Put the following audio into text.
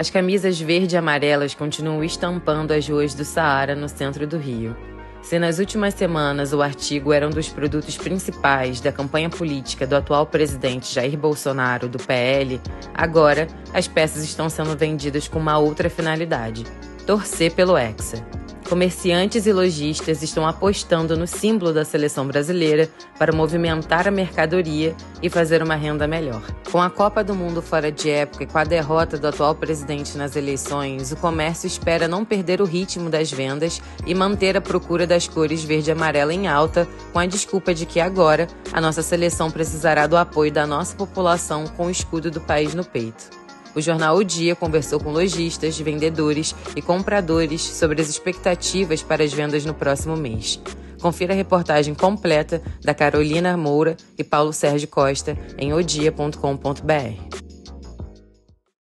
As camisas verde e amarelas continuam estampando as ruas do Saara no centro do Rio. Se nas últimas semanas o artigo era um dos produtos principais da campanha política do atual presidente Jair Bolsonaro, do PL, agora as peças estão sendo vendidas com uma outra finalidade: torcer pelo Hexa. Comerciantes e lojistas estão apostando no símbolo da seleção brasileira para movimentar a mercadoria e fazer uma renda melhor. Com a Copa do Mundo fora de época e com a derrota do atual presidente nas eleições, o comércio espera não perder o ritmo das vendas e manter a procura das cores verde e amarela em alta, com a desculpa de que agora a nossa seleção precisará do apoio da nossa população com o escudo do país no peito. O jornal O Dia conversou com lojistas, vendedores e compradores sobre as expectativas para as vendas no próximo mês. Confira a reportagem completa da Carolina Moura e Paulo Sérgio Costa em odia.com.br.